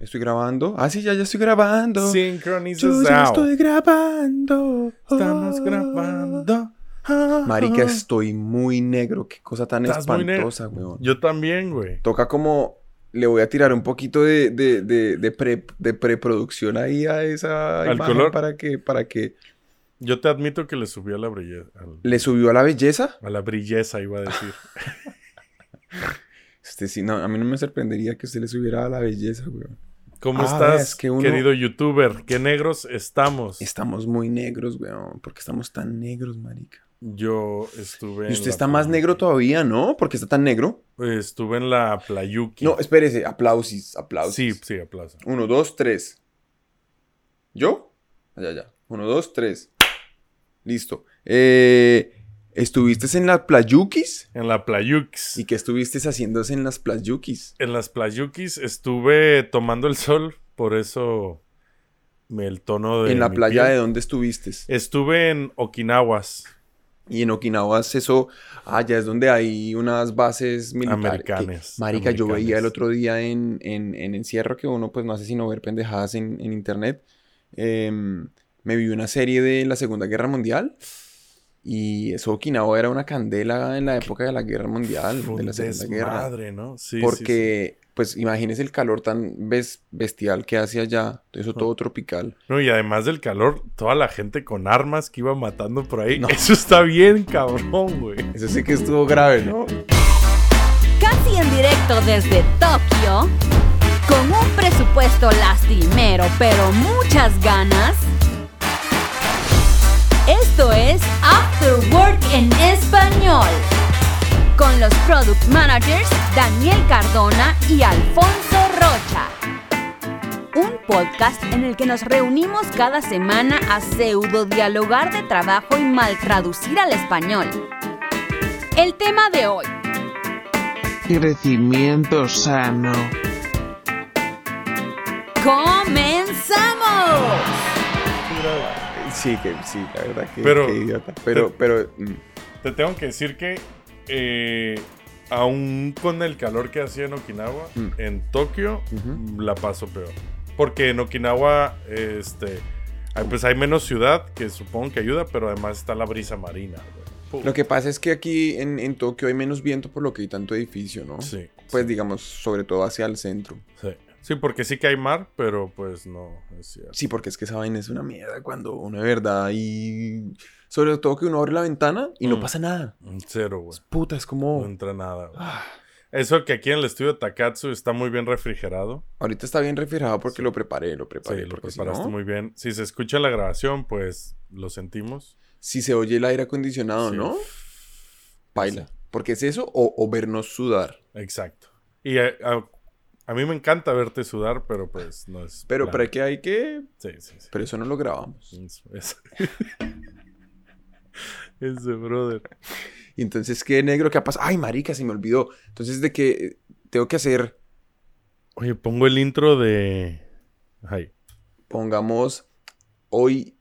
Estoy grabando. Ah, sí, ya, ya estoy grabando. Yo Sincronizado. ya estoy grabando. Estamos Ah. grabando. Marica, estoy muy negro. Qué cosa tan espantosa, weón. Yo también, güey. Toca como... Le voy a tirar un poquito de, de, de, de, pre- de preproducción ahí a esa ¿Al imagen color? para que, para que... Yo te admito que le subí a la brilleza. ¿Le subió a la belleza? A la brilleza, iba a decir. Este sí, no, a mí no me sorprendería que usted le subiera a la belleza, weón. ¿Cómo Ah, estás, es que uno- querido youtuber? ¿Qué negros estamos? Estamos muy negros, weón. ¿Por qué estamos tan negros, marica? Yo estuve. Y usted está más negro todavía, ¿no? Porque está tan negro. Estuve en la Playuki. No, espérese. Aplausis, aplausos. Sí, sí, aplauso. Uno, dos, tres. ¿Yo? Allá, ya. Uno, dos, tres. Listo. Eh, ¿Estuviste en las playukis? En la Playukis. ¿Y qué estuviste haciendo en las playukis? En las Playukis estuve tomando el sol, por eso me el tono de. ¿En la playa piel. de dónde estuviste? Estuve en Okinawas. Y en Okinawa eso, ah, ya es donde hay unas bases militares. Americanas, que- marica, yo veía el otro día en, en, en encierro que uno pues no hace sino ver pendejadas en, en internet. Em, me vi una serie de la Segunda Guerra Mundial. Y eso Okinawa era una candela en la época de la Guerra Mundial, Fue de la Segunda Guerra. desmadre, ¿no? Sí, sí, Porque, pues imagínese el calor tan bes- bestial que hace allá. Eso todo tropical. No, y además del calor, toda la gente con armas que iba matando por ahí. No. Eso está bien, cabrón, güey. Eso sí que estuvo grave, ¿no? Casi en directo desde Tokio, con un presupuesto lastimero pero muchas ganas. Esto es After Work en español, con los product managers Daniel Cardona y Alfonso Rocha. Un podcast en el que nos reunimos cada semana a pseudo dialogar de trabajo y mal traducir al español. El tema de hoy. Crecimiento sano. ¡Comenzamos! Sí, que sí, la verdad que, Pero- que idiota. Pero, pero, mm, Te tengo que decir que, eh, aún con el calor que hacía en Okinawa, Mm. en Tokio la paso peor. Porque en Okinawa, este, hay- pues hay menos ciudad, que supongo que ayuda, pero además está la brisa marina. lo que pasa es que aquí en, en Tokio hay menos viento por lo que hay tanto edificio, ¿no? Sí. Pues sí, digamos, sobre todo hacia el centro. sí. Sí, porque sí que hay mar, pero pues no es cierto. Sí, porque es que esa vaina es una mierda cuando uno de verdad y sobre todo que uno abre la ventana y no Mm. pasa nada. Cero, güey. Puta, es No como entra nada. güey. ah, Eso que aquí en el estudio Takatsu está muy bien refrigerado. ahorita está bien refrigerado porque Sí. lo preparé, lo Sí, preparé lo porque si preparaste no, muy bien. Si se escucha la grabación, pues lo sentimos. si se oye el aire acondicionado, Sí. ¿no? Baila. Porque es eso o, o vernos sudar. Exacto. Y a, a- a mí me encanta verte sudar, pero pues no es. Pero, plan. pero hay que hay que Sí, sí, sí. pero eso no lo grabamos. Es- es- Ese brother. Entonces, ¿qué negro? ¿Qué ha pasado? Ay, marica, se me olvidó. Entonces, de que tengo que hacer, Oye, pongo el intro de. Ay, pongamos, hoy,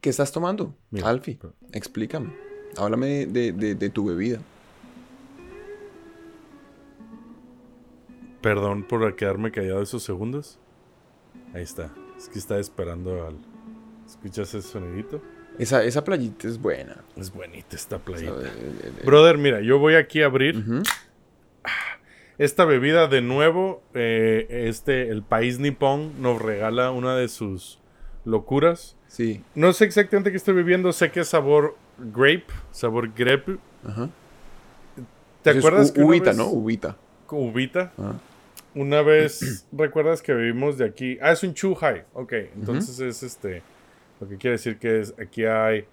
¿qué estás tomando? mira. Alfie, explícame. Háblame de, de- de tu bebida. Perdón por quedarme callado esos segundos. Ahí está. Es que estaba esperando al. ¿Escuchas ese sonidito? Esa, esa playita es buena. Es bonita esta playita. El- el- el- Brother, mira, yo voy aquí a abrir Ujú. esta bebida de nuevo. eh, este, el país nipón nos regala una de sus locuras. Sí, No sé exactamente qué estoy bebiendo, sé que es sabor grape, sabor grape. ajá. ¿Te es acuerdas u- que vez- ¿no? Uvita. Uvita. Ajá. Una vez, ¿recuerdas que vivimos de aquí? Ah, es un chuhai. Ok, entonces es este. Lo que quiere decir que es aquí hay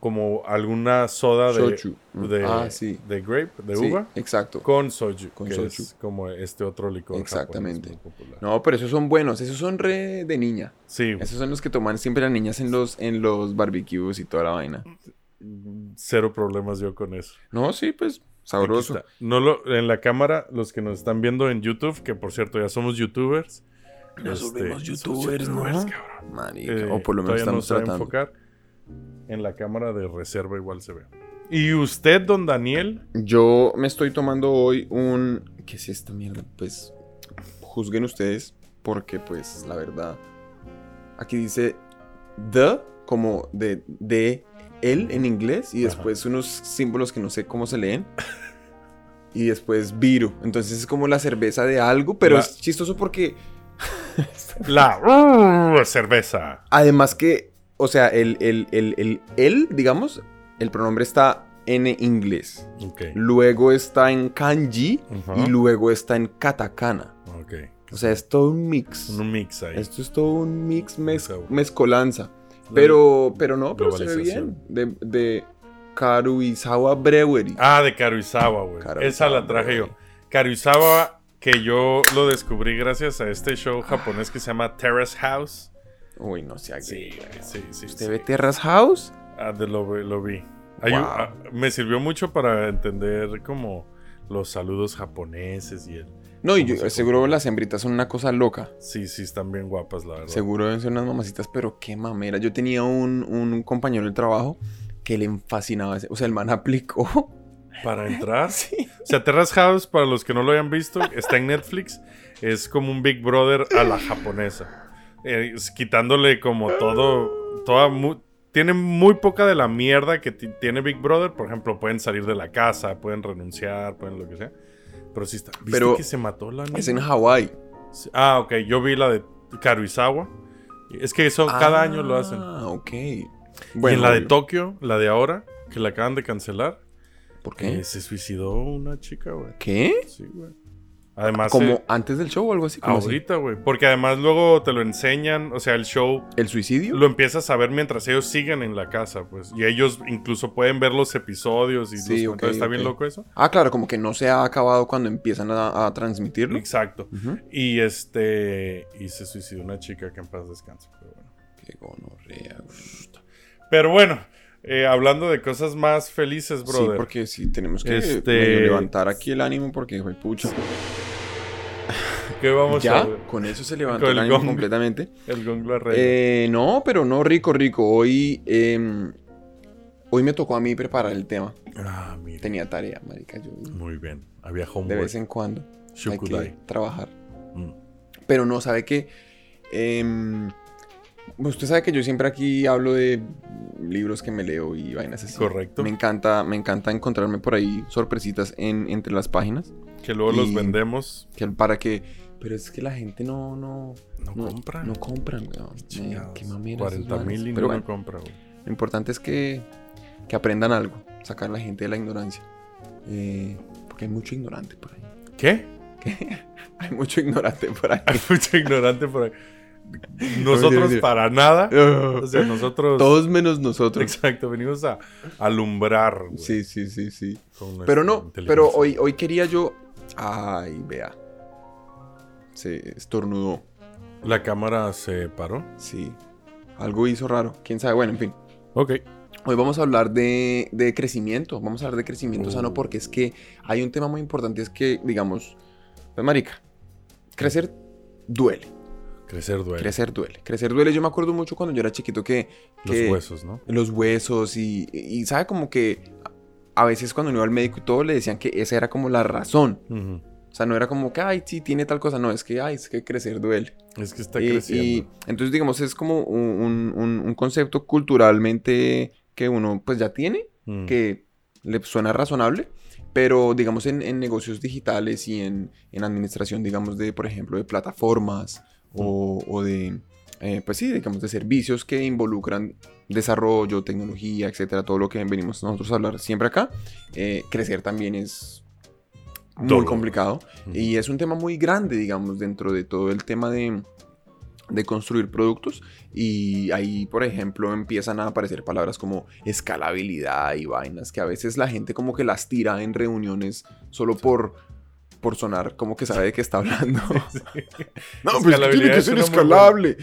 como alguna soda de, Shochu. De, Ah, sí. de grape, de Sí, uva, exacto. con soju, Con que soju. es como este otro licor. Exactamente. japonés. No, pero esos son buenos. Esos son re de niña. Sí, Esos son los que toman siempre las niñas en los, en los barbecues y toda la vaina. cero problemas yo con eso. No, sí, pues, sabroso. No lo, en la cámara, los que nos están viendo en YouTube, que por cierto ya somos youtubers. Nos este, volvimos somos youtubers, ¿no? cabrón. Marica, Eh, o por lo menos todavía no estamos sabe tratando. enfocar. En la cámara de reserva igual se ve. ¿Y usted, don Daniel? Yo me estoy tomando hoy un... ¿Qué es esta mierda? Pues juzguen ustedes. porque pues la verdad, aquí dice the como de, de él en inglés y Ajá. después unos símbolos que no sé cómo se leen. Y después Viro. Entonces es como la cerveza de algo, pero La- es chistoso porque La uh, cerveza. además que, o sea, el, el, el, el, digamos, el pronombre está en inglés. Ok. Luego está en kanji y luego está en katakana. Ok. O sea, es todo un mix. Un mix ahí. Esto es todo un mix mez- mezcolanza. Pero, pero no, pero se ve bien. De, de Karuizawa Brewery. Ah, de Karuizawa, güey. Esa la traje yo. Karuizawa, que yo lo descubrí gracias a este show japonés que se llama Terrace House. Uy, no sé. Sí, aquí. sí, sí. ¿Usted sí. ve Terrace House? Ah, de lo, lo vi. Un- ah, me sirvió mucho para entender como los saludos japoneses y el... No, y ¿Cómo yo, se seguro las hembritas son una cosa loca. Sí, sí, están bien guapas, la verdad. Seguro deben ser unas mamacitas, pero qué mamera. Yo tenía un, un compañero del trabajo que le fascinaba ese. O sea, el man aplicó. Para entrar. sí. O sea, Terrace House, para los que no lo hayan visto, está en Netflix. Es como un Big Brother a la japonesa. Eh, es quitándole como todo. Toda mu- tiene muy poca de la mierda que ti- tiene Big Brother. Por ejemplo, pueden salir de la casa, pueden renunciar, pueden lo que sea. Pero sí está. ¿Viste Pero que se mató la Es en niña? Hawái. Sí. Ah, ok. Yo vi la de Karuizawa. Es que eso cada año lo hacen. Ah, ok. y en la de. Tokio, la de ahora, que la acaban de cancelar, ¿Por qué? eh, se suicidó una chica, güey. ¿Qué? Sí, güey. Además, ¿Como eh, antes del show o algo así? Ahorita, güey. Porque además luego te lo enseñan, o sea, el show ¿El suicidio? lo empiezas a ver mientras ellos siguen en la casa, pues. Y ellos incluso pueden ver los episodios y Sí, los ok, Está bien loco eso. Ah, claro, como que no se ha acabado cuando empiezan a, a transmitirlo. Exacto. Y este. Y se suicidó una chica que en paz descanse. Pero bueno. Qué gonorrea. Pero bueno, eh, hablando de cosas más felices, Sí, brother. porque sí, tenemos que Este- levantar aquí el ánimo porque, güey, pucha. ¿Qué vamos ya, a con eso se levantó Con el el ánimo gong. completamente. El gong lo. Eh, no, pero no, rico, rico. Hoy, em, hoy me tocó a mí preparar el tema. Ah, mira. Tenía tarea, marica, yo Muy bien. Había de homework. vez en cuando hay Shukudai. que trabajar. Mm. Pero no, sabe que usted sabe que yo siempre aquí hablo de libros que me leo y vainas así. Correcto. Me encanta, me encanta encontrarme por ahí sorpresitas en, entre las páginas. Que luego los vendemos. Que para que. Pero es que la gente no, no, No, compran. No compran, weón. Eh. Qué mamera. 40 esos mil y Pero no bueno, compra, güey. lo importante es que, que aprendan algo. Sacar a la gente de la ignorancia. Eh, porque hay mucho ignorante por ahí. ¿Qué? Hay mucho ignorante por ahí. Hay mucho ignorante por ahí. Nosotros para nada. O sea, nosotros. Todos menos nosotros. Exacto, venimos a alumbrar. Sí, sí, sí, sí. Pero no, pero hoy, hoy quería yo. Ay, vea. Se estornudó. La cámara se paró. Sí. Algo hizo raro. Quién sabe. Bueno, en fin. Ok. Hoy vamos a hablar de, de crecimiento. Vamos a hablar de crecimiento Uh. sano porque es que hay un tema muy importante. Es que, digamos, pues, marica, crecer duele. Crecer duele. Crecer duele. Crecer duele. Yo me acuerdo mucho cuando yo era chiquito que. Los huesos, ¿no? Los huesos y, y, sabe como que a veces cuando uno iba al médico y todo le decían que esa era como la razón. O sea, no era como que, ay, sí, tiene tal cosa. No, es que, ay, es que crecer duele. Es que está Y- creciendo. Y, entonces, digamos, es como un, un- un- un concepto culturalmente que uno pues ya tiene, Mm. que le suena razonable, pero digamos en, en negocios digitales y en, en administración, digamos, de, por ejemplo, de plataformas o, o de, eh, pues sí, digamos, de servicios que involucran desarrollo, tecnología, etcétera, todo lo que venimos nosotros a hablar siempre acá, eh, crecer también es muy Todo. complicado. Y es un tema muy grande, digamos, dentro de todo el tema de, de construir productos. Y ahí, por ejemplo, empiezan a aparecer palabras como escalabilidad y vainas que a veces la gente como que las tira en reuniones solo por, por sonar como que sabe de qué está hablando. no, pues es que tiene que ser escalable.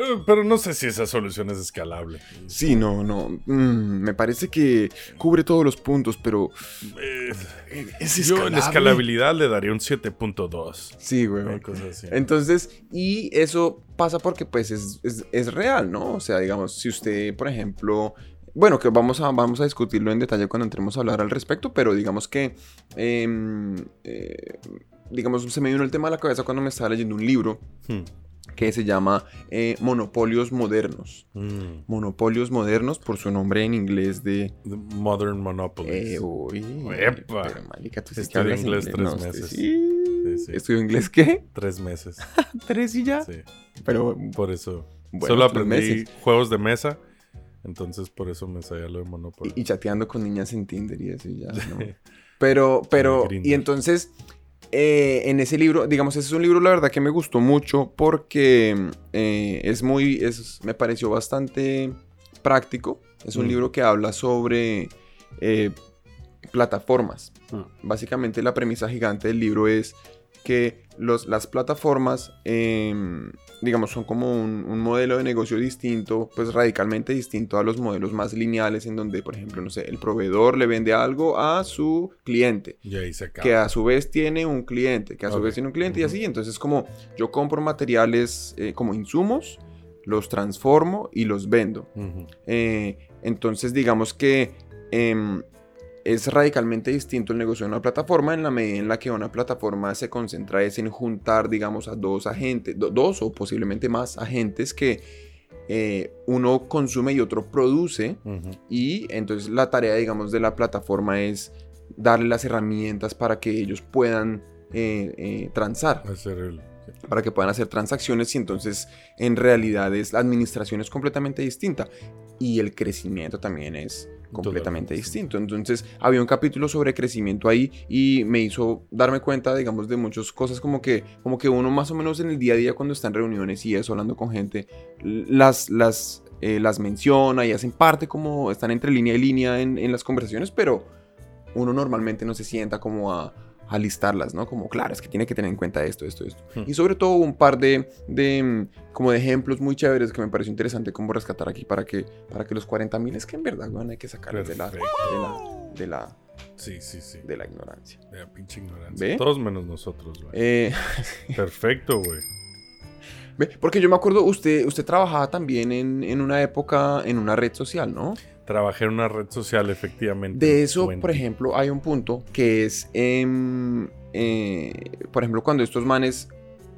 Eh, Pero no sé si esa solución es escalable. Sí, no, no. mm, me parece que cubre todos los puntos, pero Eh, es yo en escalable. escalabilidad le daría un 7.2. Sí, güey. Entonces, y eso pasa porque pues es, es- es real, ¿no? O sea, digamos, si usted, por ejemplo, bueno, que vamos a, vamos a discutirlo en detalle cuando entremos a hablar al respecto, pero digamos que em, eh, digamos, se me vino el tema a la cabeza cuando me estaba leyendo un libro Hmm. que se llama eh, Monopolios Modernos. Mm. Monopolios Modernos por su nombre en inglés de... The Modern Monopolies. Eh, uy, Epa. pero marica, tú sí que Estudié hablas inglés tres meses. Sí. Sí, sí. ¿Estudió inglés qué? Tres meses. Tres y ya. Sí. Pero Por eso. Bueno, Solo aprendí meses. juegos de mesa. Entonces por eso me sabía lo de Monopoly. y, y chateando con niñas en Tinder y eso y ya, ¿no? Pero, pero, y entonces, eh, en ese libro, digamos, ese es un libro, la verdad, que me gustó mucho porque eh, es muy, es, me pareció bastante práctico. Es un Mm. libro que habla sobre eh, plataformas. Mm. Básicamente la premisa gigante del libro es que los, las plataformas, em, digamos, son como un, un modelo de negocio distinto, pues radicalmente distinto a los modelos más lineales en donde, por ejemplo, no sé, el proveedor le vende algo a su cliente, Y ahí se que a su vez tiene un cliente, que a su vez tiene un cliente y así. Entonces es como yo compro materiales eh, como insumos, los transformo y los vendo. Eh, entonces, digamos que em, es radicalmente distinto el negocio de una plataforma en la medida en la que una plataforma se concentra es en juntar, digamos, a dos agentes, do- dos o posiblemente más agentes que eh, uno consume y otro produce. Y entonces la tarea, digamos, de la plataforma es darle las herramientas para que ellos puedan eh, eh, transar. Hacer el... para que puedan hacer transacciones y entonces en realidad es la administración es completamente distinta y el crecimiento también es completamente Totalmente, distinto. Entonces había un capítulo sobre crecimiento ahí y me hizo darme cuenta, digamos, de muchas cosas como que, como que uno más o menos en el día a día cuando está en reuniones y eso, hablando con gente, las, las, eh, las menciona y hacen parte como están entre línea y línea en, en las conversaciones, pero uno normalmente no se sienta como a, a listarlas, ¿no? Como, claro, es que tiene que tener en cuenta esto, esto, esto. Hmm. Y sobre todo un par de, de, como de ejemplos muy chéveres que me pareció interesante como rescatar aquí para que, para que los 40 mil es que en verdad, weón, hay que sacarlos de la, de la, de la, Sí, sí, sí. de la ignorancia. De la pinche ignorancia. ¿Ve? Todos menos nosotros, güey. Eh, Perfecto, güey. porque yo me acuerdo, usted, usted trabajaba también en, en una época en una red social, ¿no? Trabajé en una red social, efectivamente. De eso, por ejemplo, hay un punto que es, em, eh, por ejemplo, cuando estos manes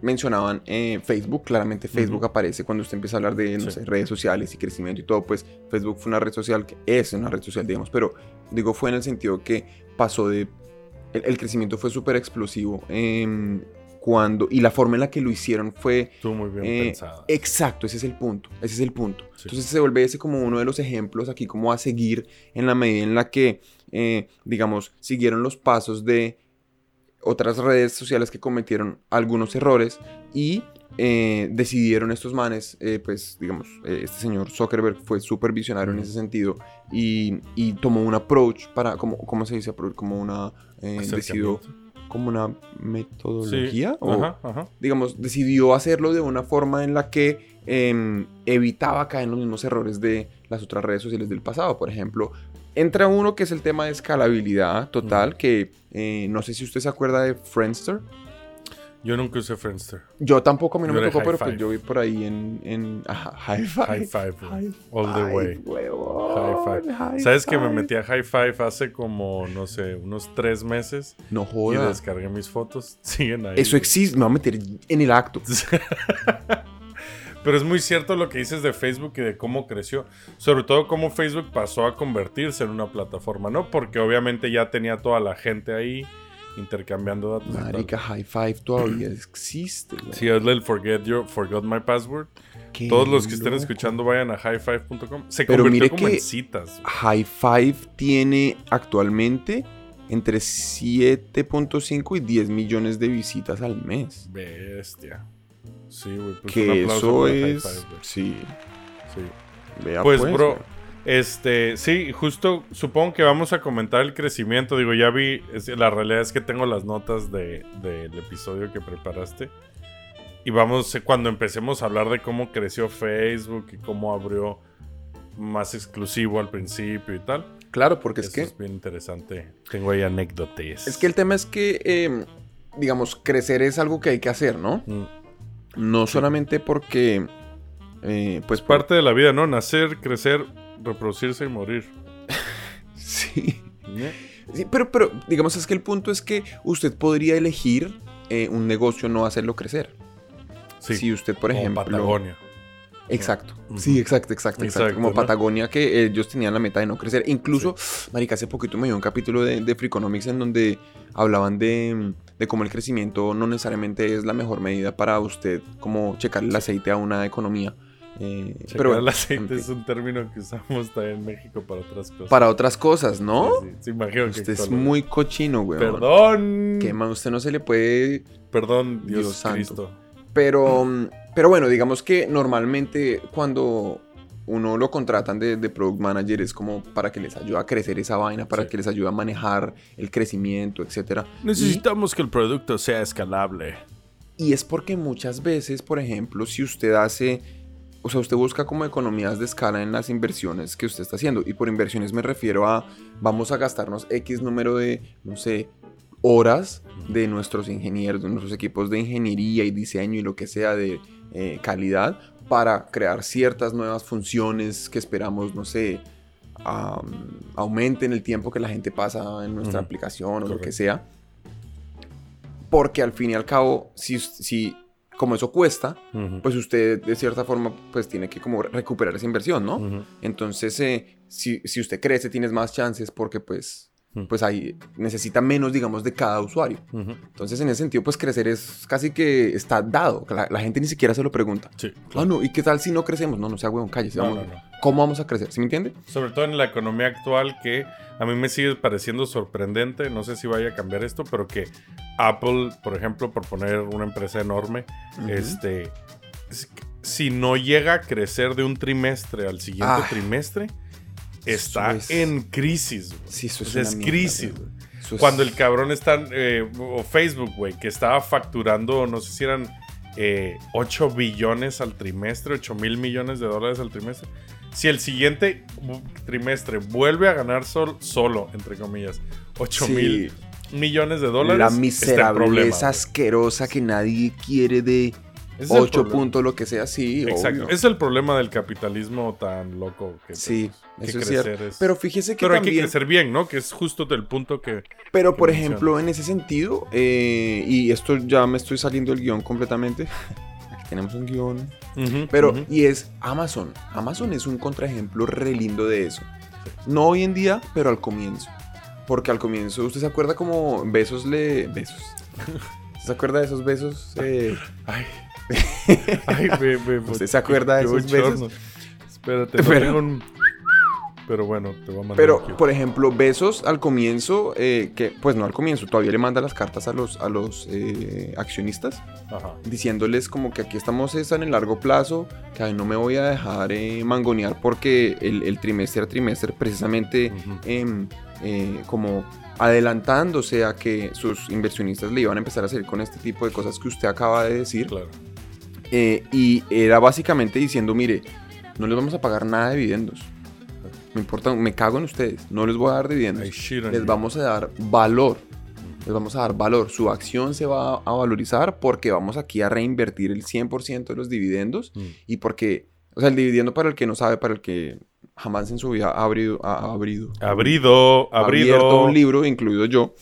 mencionaban eh, Facebook, claramente Facebook aparece cuando usted empieza a hablar de, no Sí. sé, redes sociales y crecimiento y todo, pues Facebook fue una red social que es una red social, digamos, pero digo, fue en el sentido que pasó de, el, el crecimiento fue súper explosivo em, cuando, y la forma en la que lo hicieron fue Estuvo muy bien eh, pensada. Exacto, ese es el punto. Ese es el punto. Sí. Entonces se vuelve ese como uno de los ejemplos aquí como a seguir en la medida en la que, eh, digamos, siguieron los pasos de otras redes sociales que cometieron algunos errores y eh, decidieron estos manes, eh, pues digamos, eh, este señor Zuckerberg fue súper visionario en ese sentido y, y tomó un approach para, como, ¿cómo se dice? approach? Como una, decidió. Como una metodología. Sí. o- Ajá, ajá. digamos, decidió hacerlo de una forma en la que em, evitaba caer en los mismos errores de las otras redes sociales del pasado. Por ejemplo, entra uno que es el tema de escalabilidad total, que eh, no sé si usted se acuerda de Friendster. Yo nunca usé Friendster. Yo tampoco, a mí no Yo me tocó, pero pues yo vi por ahí en... en ajá, high Five. High Five. High All the way. huevón, High Five. High ¿Sabes que me metí a High Five hace como, no sé, unos tres meses? No Y joda. descargué mis fotos. Siguen ahí. Eso existe, me voy a meter en el acto. Pero es muy cierto lo que dices de Facebook y de cómo creció. Sobre todo cómo Facebook pasó a convertirse en una plataforma, ¿no? Porque obviamente ya tenía toda la gente ahí intercambiando datos. Marica, High Five todavía existe. güey. Sí, hazle el forget your, forgot my password. Qué Todos los que estén loco. escuchando vayan a highfive.com. Se Pero convirtió mire como que- en citas. High Five tiene actualmente entre 7.5 y 10 millones de visitas al mes. Bestia. Sí, güey. Pues un que aplauso eso para High es... Five, güey. sí, Sí. vea Pues, pues, bro, güey. Este, sí, justo supongo que vamos a comentar el crecimiento. Digo, ya vi, es- la realidad es que tengo las notas de- del episodio que preparaste. Y vamos, eh, cuando empecemos a hablar de cómo creció Facebook y cómo abrió más exclusivo al principio y tal. Claro, porque es que... es bien interesante. Tengo ahí anécdotas. Es que el tema es que, eh, digamos, crecer es algo que hay que hacer, ¿no? Mm. No solamente porque, eh, pues, por- Parte de la vida, ¿no? Nacer, crecer, reproducirse y morir. Sí. Sí, pero, pero, digamos, es que el punto es que usted podría elegir eh, un negocio no hacerlo crecer. Sí. Si usted, por Como ejemplo... Patagonia. Exacto. Sí, exacto, exacto, exacto. Exacto, Como ¿no? Patagonia, que ellos tenían la meta de no crecer. Incluso, marica, hace poquito me dio un capítulo de, de Freakonomics en donde hablaban de, de cómo el crecimiento no necesariamente es la mejor medida para usted, como checar el aceite a una economía. Eh, Checar pero el aceite es un término que usamos también en México para otras cosas. para otras cosas, ¿no? Sí, sí, sí, imagino que Usted es actualmente- muy cochino, güey. Perdón. Que man, usted no se le puede Perdón, Dios, Dios santo. Cristo. Pero, mm, pero bueno, digamos que normalmente cuando uno lo contratan de, de product manager es como para que les ayude a crecer esa vaina, para Sí. que les ayude a manejar el crecimiento, etcétera. Necesitamos que el producto sea escalable. Y es porque muchas veces, por ejemplo, si usted hace, o sea, usted busca como economías de escala en las inversiones que usted está haciendo. Y por inversiones me refiero a, vamos a gastarnos X número de, no sé, horas de nuestros ingenieros, de nuestros equipos de ingeniería y diseño y lo que sea de eh, calidad para crear ciertas nuevas funciones que esperamos, no sé, am, aumenten el tiempo que la gente pasa en nuestra aplicación o lo que sea. Porque al fin y al cabo, si, si como eso cuesta, pues usted de cierta forma pues tiene que como recuperar esa inversión, ¿no? Entonces, eh, si, si usted crece, tienes más chances porque pues. Pues ahí necesita menos, digamos, de cada usuario. Entonces, en ese sentido, pues crecer es casi que está dado. La, la gente ni siquiera se lo pregunta. Sí, Ah, no, ¿y qué tal si no crecemos? No, no sea huevón. No, no, no. ¿Cómo vamos a crecer? ¿Sí me entiende? Sobre todo en la economía actual que a mí me sigue pareciendo sorprendente, no sé si vaya a cambiar esto, pero que Apple, por ejemplo, por poner una empresa enorme, este, si no llega a crecer de un trimestre al siguiente Ah. trimestre, está es- en crisis. Sí, eso es una crisis. Eso es- Cuando el cabrón está, eh, o Facebook, güey, que estaba facturando, no sé si eran eh, 8 billones al trimestre, 8 mil millones de dólares al trimestre. Si el siguiente trimestre vuelve a ganar sol- solo, entre comillas, 8 Sí. mil millones de dólares, La miserableza asquerosa que nadie quiere de Ese es el 8 problema. puntos, lo que sea, sí, Exacto. obvio. Es el problema del capitalismo tan loco que, Sí, que eso es cierto. es- Pero fíjese que Pero hay que crecer bien, ¿no? Que es justo del punto que... Pero por ejemplo, en ese sentido, eh, y esto ya me estoy saliendo del guion completamente. Aquí tenemos un guion. Pero, y es Amazon. Amazon es un contraejemplo re lindo de eso. No hoy en día, pero al comienzo. Porque al comienzo, ¿usted se acuerda como besos le. besos? ¿Se acuerda de esos besos? eh, Ay. Ay, me, me- ¿Usted se acuerda de esos besos? Espérate, no Pero- tengo un- Pero bueno, te voy a mandar Pero, por ejemplo, Besos al comienzo, eh, que pues no al comienzo, todavía le manda las cartas a los, a los eh, accionistas, Ajá. diciéndoles como que aquí estamos es en el largo plazo, que ahí no me voy a dejar eh, mangonear porque el, el trimestre a trimestre precisamente em, eh, como adelantándose a que sus inversionistas le iban a empezar a hacer con este tipo de cosas que usted acaba de decir. Claro. Eh, y era básicamente diciendo, mire, no les vamos a pagar nada de dividendos. Me importa, me cago en ustedes, no les voy a dar dividendos. Les vamos a dar valor. Les vamos a dar valor. Su acción se va a valorizar porque vamos aquí a reinvertir el 100% de los dividendos Mm. y porque, o sea, el dividendo para el que no sabe, para el que jamás en su vida ha abrido, ha, ha abrido, Abrido, abierto abrido. un libro, incluido yo,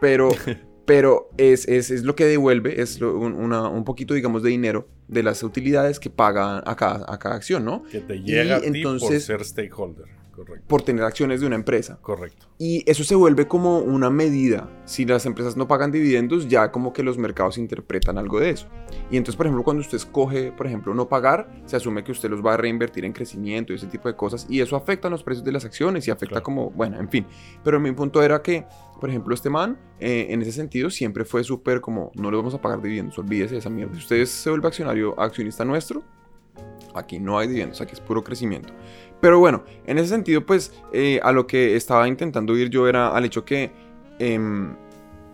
pero, pero es, es, es lo que devuelve, es lo- un, una- un poquito, digamos, de dinero de las utilidades que paga a cada, a cada acción, ¿no? Que te llega a ti por entonces- ser stakeholder. Correcto. Por tener acciones de una empresa. Correcto. Y eso se vuelve como una medida. Si las empresas no pagan dividendos, ya como que los mercados interpretan algo de eso. Y entonces, por ejemplo, cuando usted escoge, por ejemplo, no pagar, se asume que usted los va a reinvertir en crecimiento y ese tipo de cosas. Y eso afecta a los precios de las acciones y afecta Claro. como, bueno, en fin. Pero mi punto era que, por ejemplo, este man, eh, en ese sentido, siempre fue súper como, no le vamos a pagar dividendos, olvídese de esa mierda. Si usted se vuelve accionario, accionista nuestro, aquí no hay dividendos, aquí es puro crecimiento. Pero bueno, en ese sentido, pues eh, a lo que estaba intentando ir yo era al hecho que em,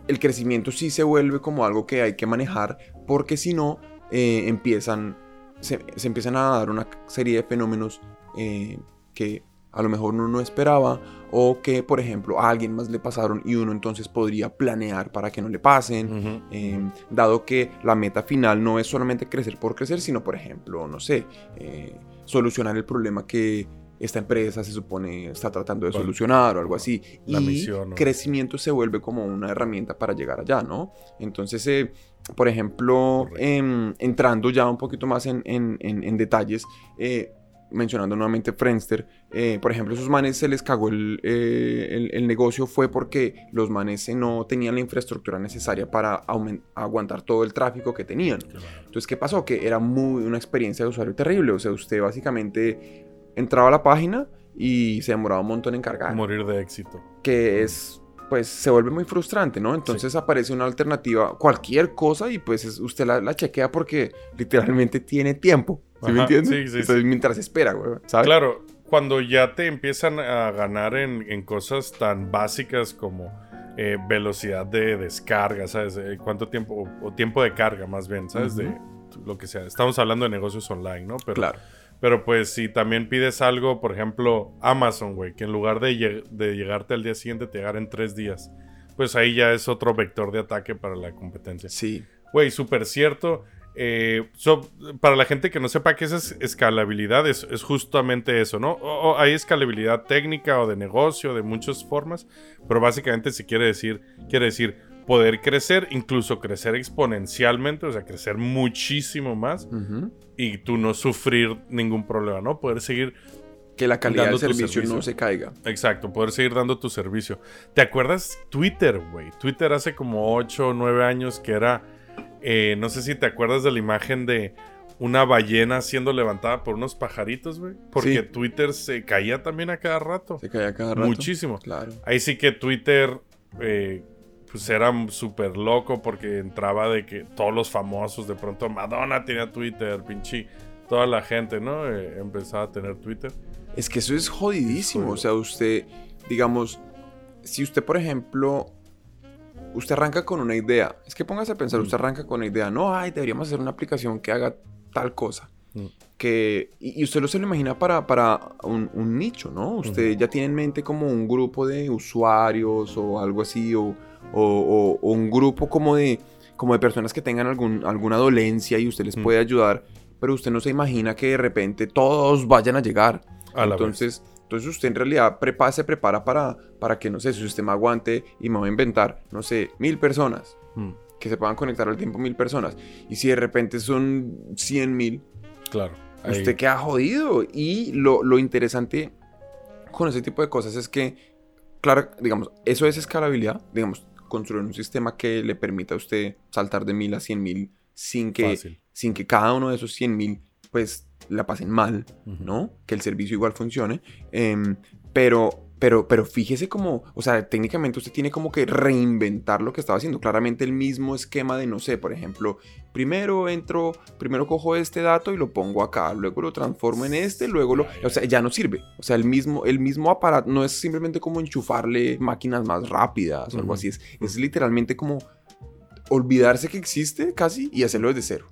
el crecimiento sí se vuelve como algo que hay que manejar, porque si no, eh, empiezan, se, se empiezan a dar una serie de fenómenos eh, que a lo mejor uno no esperaba o que, por ejemplo, a alguien más le pasaron y uno entonces podría planear para que no le pasen. Eh, dado que la meta final no es solamente crecer por crecer, sino por ejemplo, no sé, eh, solucionar el problema que esta empresa se supone está tratando de solucionar o algo así. La y misión, ¿no? crecimiento se vuelve como una herramienta para llegar allá, ¿no? Entonces, eh, por ejemplo, em, entrando ya un poquito más en, en- en- en detalles, eh, mencionando nuevamente Friendster, eh, por ejemplo, esos manes se les cagó el, eh, el- el negocio fue porque los manes no tenían la infraestructura necesaria para aguantar todo el tráfico que tenían. Entonces, ¿qué pasó? Que era muy una experiencia de usuario terrible. O sea, usted básicamente entraba a la página y se demoraba un montón en cargar. Morir de éxito. Que es, pues, se vuelve muy frustrante, ¿no? Entonces aparece una alternativa, cualquier cosa, y pues es- usted la, la chequea porque literalmente tiene tiempo. ¿Sí me Ajá, entiende? sí, sí, Entonces, mientras espera, güey, ¿sabes? Claro, cuando ya te empiezan a ganar en, en cosas tan básicas como eh, velocidad de descarga, ¿sabes? Eh, ¿Cuánto tiempo? O, o tiempo de carga, más bien, ¿sabes? De lo que sea. Estamos hablando de negocios online, ¿no? Pero, Claro. Pero pues si también pides algo, por ejemplo, Amazon, güey, que en lugar de, lleg- de llegarte al día siguiente, te llegara en tres días, pues ahí ya es otro vector de ataque para la competencia. Sí. Güey, súper cierto. Eh, so- para la gente que no sepa qué es es- escalabilidad, es, es justamente eso, ¿no? O- o hay escalabilidad técnica o de negocio, de muchas formas, pero básicamente se quiere decir, quiere decir poder crecer, incluso crecer exponencialmente, o sea, crecer muchísimo más Ujú. Y tú no sufrir ningún problema, ¿no? Poder seguir Que la calidad del servicio, no se caiga. Exacto, poder seguir dando tu servicio. ¿Te acuerdas Twitter, güey? Twitter hace como 8 o 9 años que era, eh, no sé si te acuerdas de la imagen de una ballena siendo levantada por unos pajaritos, güey. Porque Sí. Twitter se caía también a cada rato. Se caía cada rato. Muchísimo. Claro. Ahí sí que Twitter, eh, pues era súper loco porque entraba de que todos los famosos, de pronto Madonna tenía Twitter, pinche, toda la gente, ¿no? Eh, empezaba a tener Twitter. Es que eso es jodidísimo. O sea, usted, digamos, si usted, por ejemplo, usted arranca con una idea. Es que póngase a pensar, Mm. usted arranca con una idea. No, ay, deberíamos hacer una aplicación que haga tal cosa. Mm. Que, y, y usted lo se lo imagina para, para un, un nicho, ¿no? Usted ya tiene en mente como un grupo de usuarios o algo así, o, o- un grupo como de, como de personas que tengan algún, alguna dolencia y usted les Mm. puede ayudar, pero usted no se imagina que de repente todos vayan a llegar. A la vez. entonces, entonces usted en realidad prepa- se prepara para, para que, no sé, su sistema aguante y me voy a inventar, no sé, mil personas, Mm, que se puedan conectar al tiempo mil personas. Y si de repente son cien mil, claro. ahí- usted queda jodido. Y lo, lo interesante con ese tipo de cosas es que, claro, digamos, eso es escalabilidad, digamos, construir un sistema que le permita a usted saltar de mil a cien mil sin que, Fácil. sin que cada uno de esos cien mil, pues, la pasen mal. ¿no? Que el servicio igual funcione. em, pero, pero, pero fíjese como, o sea, técnicamente usted tiene como que reinventar lo que estaba haciendo. Claramente el mismo esquema de, no sé, por ejemplo, primero entro, primero cojo este dato y lo pongo acá, luego lo transformo en este, luego lo... O sea, ya no sirve. O sea, el mismo, el mismo aparato no es simplemente como enchufarle máquinas más rápidas o algo así. Es, es literalmente como olvidarse que existe casi y hacerlo desde cero.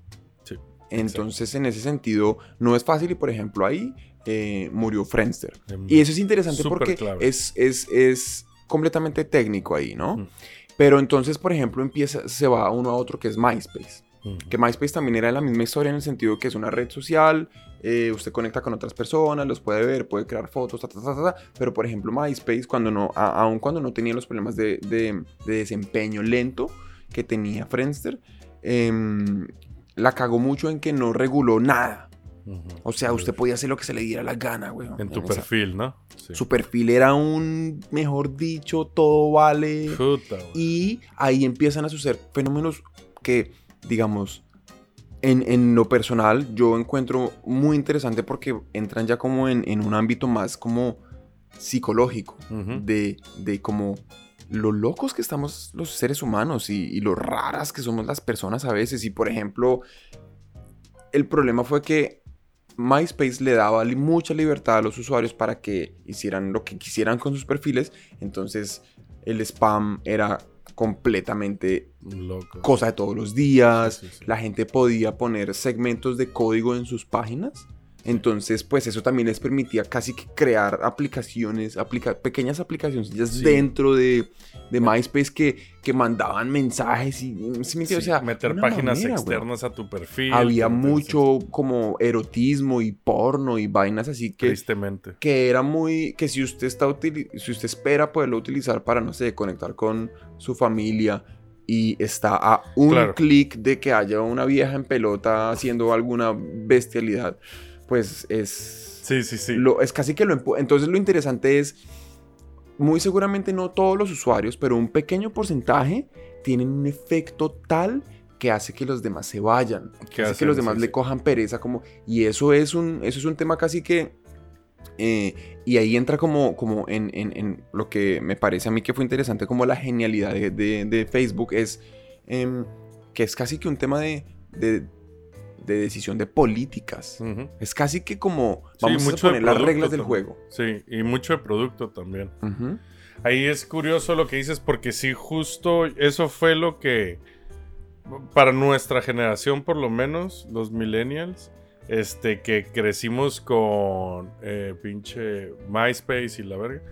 Entonces, en ese sentido, no es fácil y, por ejemplo, ahí eh, murió Friendster. Em, Y eso es interesante Súper porque es, es, es completamente técnico ahí, ¿no? Mm. Pero entonces, por ejemplo, empieza, se va uno a otro que es MySpace. Que MySpace también era la misma historia en el sentido que es una red social, eh, usted conecta con otras personas, los puede ver, puede crear fotos, ta, ta, ta, pero por ejemplo MySpace, cuando no, a- aun cuando no tenía los problemas de, de- de desempeño lento que tenía Friendster, em, la cagó mucho en que no reguló nada. O sea, usted podía hacer lo que se le diera la gana, güey. En tu perfil, ¿no? Sí. Su perfil era un, mejor dicho, todo vale. Puta. Y ahí empiezan a suceder fenómenos que, digamos, en, en lo personal yo encuentro muy interesante porque entran ya como en, en un ámbito más como psicológico, de, de como lo locos que estamos los seres humanos y, y lo raras que somos las personas a veces. Y por ejemplo, el problema fue que MySpace le daba mucha libertad a los usuarios para que hicieran lo que quisieran con sus perfiles. Entonces el spam era completamente Loco. cosa de todos los días. Sí, sí, sí. La gente podía poner segmentos de código en sus páginas. Entonces, pues eso también les permitía casi que crear aplicaciones, aplica pequeñas aplicaciones Sí. dentro de, de MySpace que, que mandaban mensajes y, ¿sí me entiendes? Sí, o sea, meter páginas manera, externas a tu perfil. Había mucho como erotismo y porno y vainas así que, Tristemente. que era muy que si usted está si usted espera poderlo utilizar para no sé conectar con su familia y está a un Claro. clic de que haya una vieja en pelota haciendo alguna bestialidad pues es Sí, sí, sí. lo, es casi que lo entonces lo interesante es muy seguramente no todos los usuarios pero un pequeño porcentaje tienen un efecto tal que hace que los demás se vayan ¿Qué hace que los demás Sí, le sí. cojan pereza como y eso es un eso es un tema casi que eh, y ahí entra como, como en, en- en lo que me parece a mí que fue interesante como la genialidad de, de- de Facebook es em, que es casi que un tema de, de, de decisión de políticas. Es casi que como vamos a mucho poner las reglas del juego. Sí, y mucho de producto también. Ahí es curioso lo que dices porque sí, justo eso fue lo que, para nuestra generación por lo menos, los millennials, este, que crecimos con eh, pinche MySpace y la verga,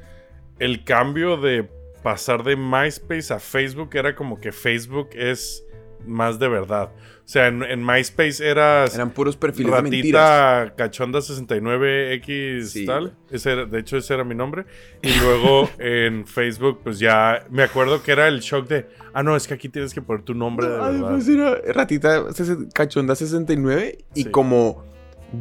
el cambio de pasar de MySpace a Facebook era como que Facebook es más de verdad. O sea, en, en MySpace eras... eran puros perfiles de mentiras Ratita Cachonda 69X Sí, tal. güey. Ese era- de hecho, ese era mi nombre. Y luego en Facebook, pues ya me acuerdo que era el shock de, ah, no, es que aquí tienes que poner tu nombre de Ah, verdad. pues era ratita sesen- cachonda 69 y Sí. como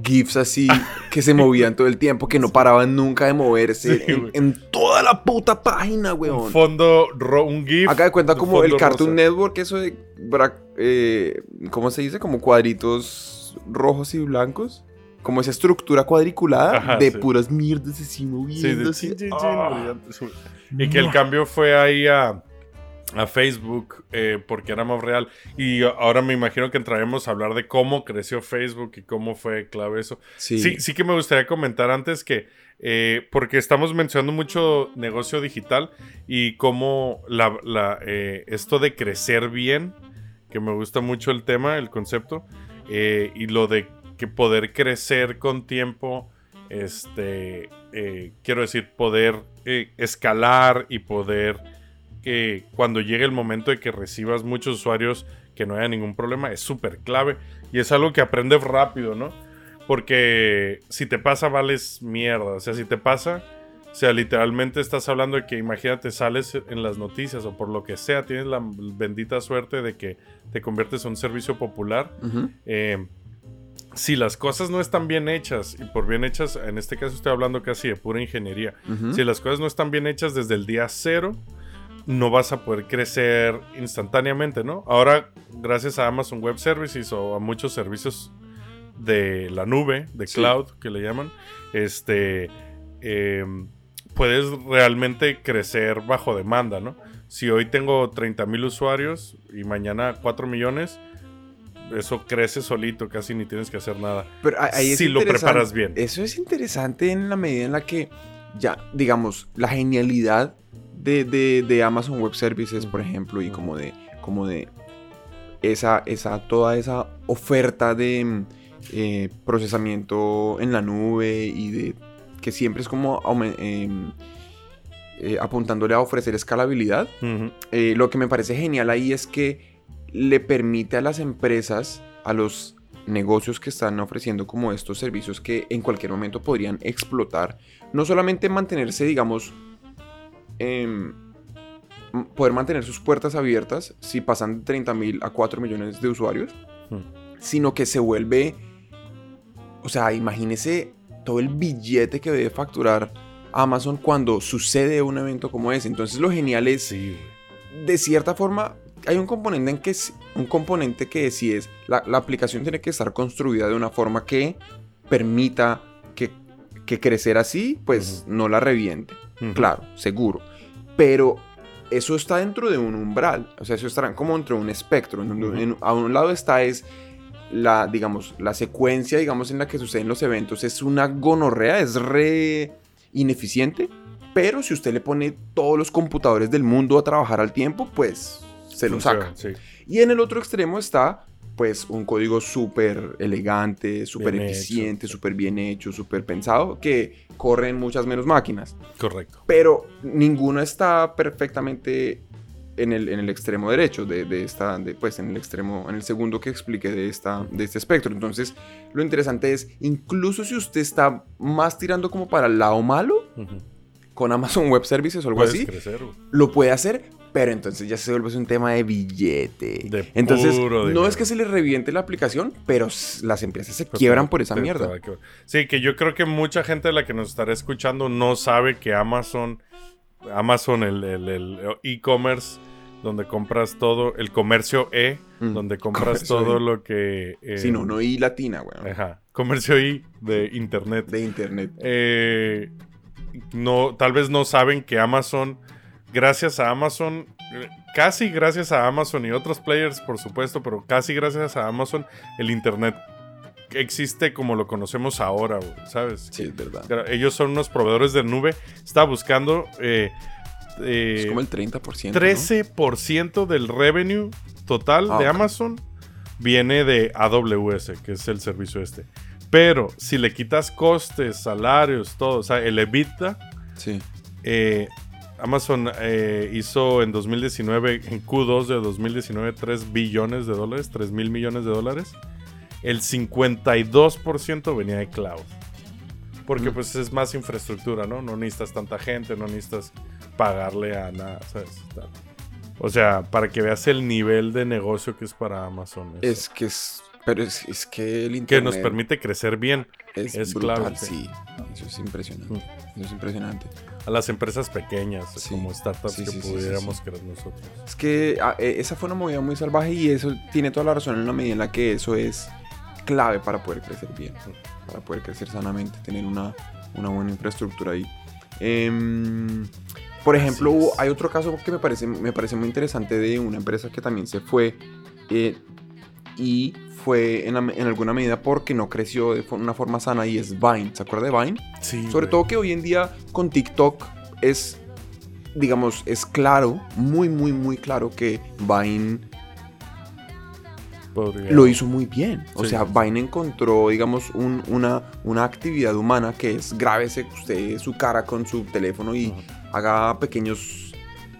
GIFs así que se movían todo el tiempo, que no paraban nunca de moverse Sí, en, toda la puta página, un weón. fondo, ro- un GIF. Acá de cuenta un como el Cartoon rosa. Network, eso de, eh, ¿cómo se dice? Como cuadritos rojos y blancos. Como esa estructura cuadriculada Ajá, de sí. puras mierdas así Sí, de moviéndose. chin, chin, Ah. Y que el cambio fue ahí a, a Facebook eh, porque era más real. Y ahora me imagino que entraremos a hablar de cómo creció Facebook y cómo fue clave eso. Sí. Sí, sí que me gustaría comentar antes que, eh, porque estamos mencionando mucho negocio digital y cómo la, la, eh, esto de crecer bien, que me gusta mucho el tema, el concepto, y lo de que poder crecer con tiempo, este, eh, quiero decir, poder escalar y poder que cuando llegue el momento de que recibas muchos usuarios que no haya ningún problema, es súper clave y es algo que aprendes rápido, ¿no? Porque si te pasa, vales mierda. O sea, si te pasa, o sea, literalmente estás hablando de que, imagínate, sales en las noticias o por lo que sea, tienes la bendita suerte de que te conviertes en un servicio popular. Eh, si las cosas no están bien hechas, y por bien hechas, en este caso estoy hablando casi de pura ingeniería, si las cosas no están bien hechas desde el día cero, no vas a poder crecer instantáneamente, ¿no? Ahora, gracias a Amazon Web Services o a muchos servicios de la nube, de Sí. cloud, que le llaman, este, em, puedes realmente crecer bajo demanda, ¿no? Si hoy tengo 30 mil usuarios y mañana 4 millones, eso crece solito, casi ni tienes que hacer nada. Pero ahí si lo preparas bien. Eso es interesante en la medida en la que ya, digamos, la genialidad de, de- de Amazon Web Services, por ejemplo, y como de, como de esa, esa, toda esa oferta de mm, eh, procesamiento en la nube y de que siempre es como em, eh, apuntándole a ofrecer escalabilidad. Eh, lo que me parece genial ahí es que le permite a las empresas, a los negocios que están ofreciendo como estos servicios que en cualquier momento podrían explotar, no solamente mantenerse, digamos, em, poder mantener sus puertas abiertas si pasan de 30 mil a 4 millones de usuarios, Hmm. sino que se vuelve, o sea, imagínese todo el billete que debe facturar Amazon cuando sucede un evento como ese. Entonces lo genial es Sí, de cierta forma, hay un componente en que es- un componente que sí es la, la aplicación tiene que estar construida de una forma que permita que, que crecer así, pues no la reviente. Claro, seguro. Pero eso está dentro de un umbral. O sea, eso estará como dentro de un espectro. En un- Ujú. en- a un lado está es la, digamos, la secuencia, digamos, en la que suceden los eventos. Es una gonorrea, es re ineficiente. Pero si usted le pone todos los computadores del mundo a trabajar al tiempo, pues se lo saca. sí. Y en el otro extremo está pues un código súper elegante, súper eficiente, súper bien hecho, súper pensado, que corre en muchas menos máquinas. Correcto. Pero ninguno está perfectamente en el, en el extremo derecho de, de esta, de, pues en el extremo, en el segundo que expliqué de, esta, de este espectro. Entonces, lo interesante es, incluso si usted está más tirando como para el lado malo, con Amazon Web Services o algo Puedes así, crecer, lo puede hacer, pero entonces ya se vuelve un tema de billete. De entonces, puro no dinero. es que se le reviente la aplicación, pero las empresas se Pero quiebran por esa mierda. Sí, que yo creo que mucha gente de la que nos estará escuchando no sabe que Amazon, Amazon, el el- el e-commerce, donde compras todo, el comercio E, Mm, donde compras todo E. lo que... eh, Si no, no y latina, weón. Ajá, comercio I de internet. De internet. Eh, no, tal vez no saben que Amazon, gracias a Amazon, eh, casi gracias a Amazon y otros players, por supuesto, pero casi gracias a Amazon, el Internet existe como lo conocemos ahora, ¿sabes? Sí, es verdad. Ellos son unos proveedores de nube. Estaba buscando eh, eh, Es como el 30%. ¿no? 13% del revenue total Ah, de. Amazon viene de AWS, que es el servicio este. Pero si le quitas costes, salarios, todo, o sea, el EBITDA, Sí. eh, Amazon eh, hizo en 2019, en Q2 de 2019, 3 billones de dólares, 3 mil millones de dólares. El 52% venía de cloud. Porque Mm. pues es más infraestructura, ¿no? No necesitas tanta gente, no necesitas pagarle a nada, ¿sabes? O sea, para que veas el nivel de negocio que es para Amazon. eso. Es que es. Pero es, es que el que internet nos permite crecer bien es, es brutal, clave, sí. Eso es impresionante. Mm. Eso es impresionante. a las empresas pequeñas, Sí. como startups Sí, que sí, pudiéramos crear nosotros. Es que ah, eh, esa fue una movida muy salvaje y eso tiene toda la razón en la medida en la que eso es clave para poder crecer bien, para poder crecer sanamente, tener una, una buena infraestructura ahí. Em, por ejemplo, hubo- hay otro caso que me parece, me parece muy interesante de una empresa que también se fue eh, y fue en, en alguna medida porque no creció de una forma sana y es Vine. ¿Se acuerda de Vine? Sí, Sobre güey. todo que hoy en día con TikTok es, digamos, es claro, muy, muy, muy claro que Vine Podría- lo hizo muy bien. O Sí. sea, Vine encontró, digamos, un- una, una actividad humana que es grábese usted su cara con su teléfono y haga pequeños,